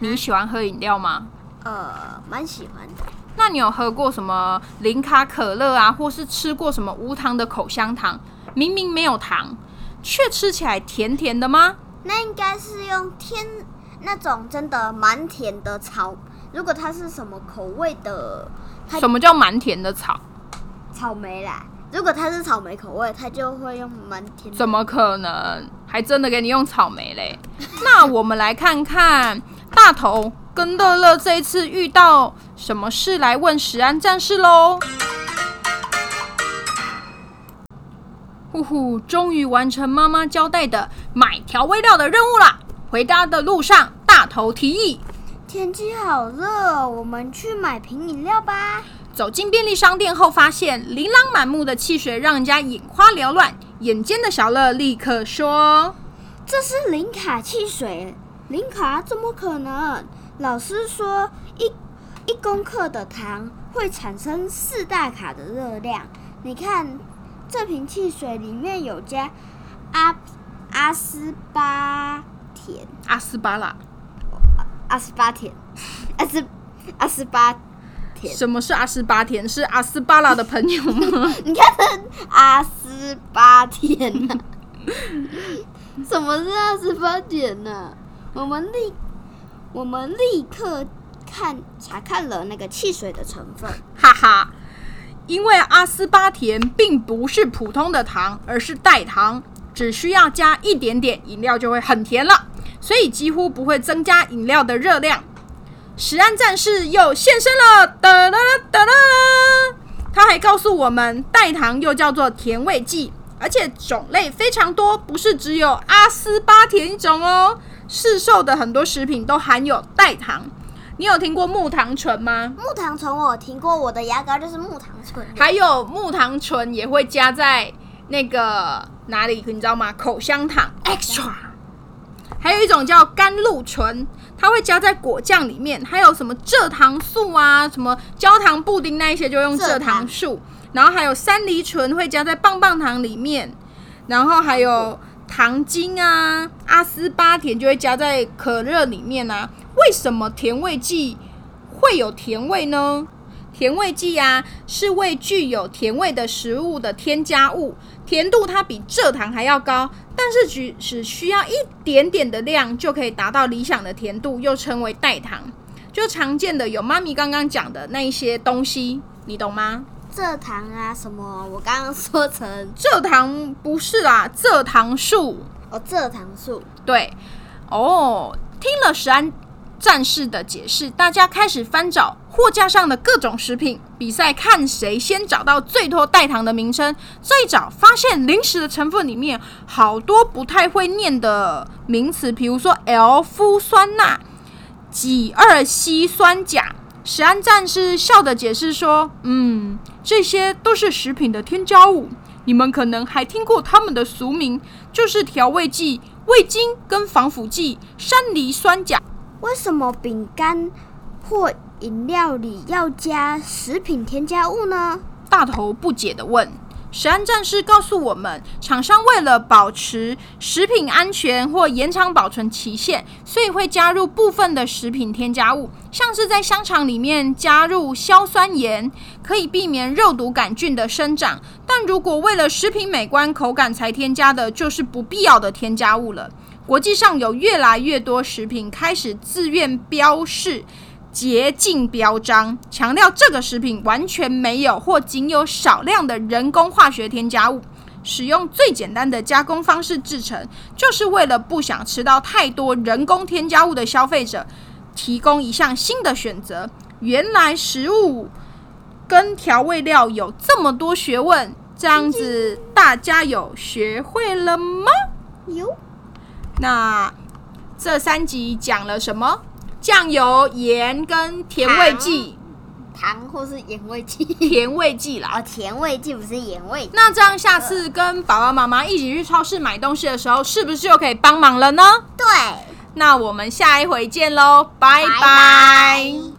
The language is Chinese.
你喜欢喝饮料吗？呃，蛮喜欢的。那你有喝过什么零卡可乐啊，或是吃过什么无糖的口香糖？明明没有糖，却吃起来甜甜的吗？那应该是用天那种真的蛮甜的草。如果它是什么口味的？什么叫蛮甜的草？草莓啦。如果它是草莓口味，它就会用蛮甜。怎么可能？还真的给你用草莓嘞？那我们来看看大头跟乐乐这一次遇到什么事，来问石安战士喽。呼呼，终于完成妈妈交代的买调味料的任务啦！回家的路上，大头提议：天气好热，我们去买瓶饮料吧。走进便利商店后，发现琳琅满目的汽水让人家眼花缭乱。眼尖的小乐立刻说：“这是零卡汽水，零卡怎么可能？老师说一一公克的糖会产生四大卡的热量。你看这瓶汽水里面有加阿阿斯巴甜，阿斯巴拉，阿斯巴甜，阿斯阿斯巴。”什么是阿斯巴甜？是阿斯巴拉的朋友吗？你看，阿斯巴甜呢？什么是阿斯巴甜呢？我们立，我们立刻看查看了那个汽水的成分。哈哈，因为阿斯巴甜并不是普通的糖，而是代糖，只需要加一点点，饮料就会很甜了，所以几乎不会增加饮料的热量。石安战士又现身了，哒啦哒啦！他还告诉我们，代糖又叫做甜味剂，而且种类非常多，不是只有阿斯巴甜一种哦。市售的很多食品都含有代糖。你有听过木糖醇吗？木糖醇我听过，我的牙膏就是木糖醇。还有木糖醇也会加在那个哪里？你知道吗？口香糖 extra。还有一种叫甘露醇。它会加在果酱里面，还有什么蔗糖素啊，什么焦糖布丁那一些就用蔗糖素，然后还有山梨醇会加在棒棒糖里面，然后还有糖精啊，阿斯巴甜就会加在可乐里面啊。为什么甜味剂会有甜味呢？甜味剂啊，是为具有甜味的食物的添加物，甜度它比蔗糖还要高。但是只只需要一点点的量就可以达到理想的甜度，又称为代糖。就常见的有妈咪刚刚讲的那一些东西，你懂吗？蔗糖啊，什么？我刚刚说成蔗糖不是啦，蔗糖素。哦，蔗糖素。对。哦，听了石安。战士的解释，大家开始翻找货架上的各种食品，比赛看谁先找到最多代糖的名称。这一找，发现零食的成分里面好多不太会念的名词，比如说 L 夫酸钠、己二烯酸钾。石安战士笑着解释说：“嗯，这些都是食品的添加物，你们可能还听过它们的俗名，就是调味剂、味精跟防腐剂山梨酸钾。”为什么饼干或饮料里要加食品添加物呢？大头不解地问。食安战士告诉我们，厂商为了保持食品安全或延长保存期限，所以会加入部分的食品添加物，像是在香肠里面加入硝酸盐，可以避免肉毒杆菌的生长。但如果为了食品美观、口感才添加的，就是不必要的添加物了。国际上有越来越多食品开始自愿标示洁净标章，强调这个食品完全没有或仅有少量的人工化学添加物，使用最简单的加工方式制成，就是为了不想吃到太多人工添加物的消费者提供一项新的选择。原来食物跟调味料有这么多学问，这样子大家有学会了吗？有那这三集讲了什么？酱油、盐跟甜味剂，糖或是盐味剂。甜味剂啦。哦，甜味剂不是盐味剂。那这样下次跟爸爸妈妈一起去超市买东西的时候，是不是就可以帮忙了呢？对，那我们下一回见喽，拜拜拜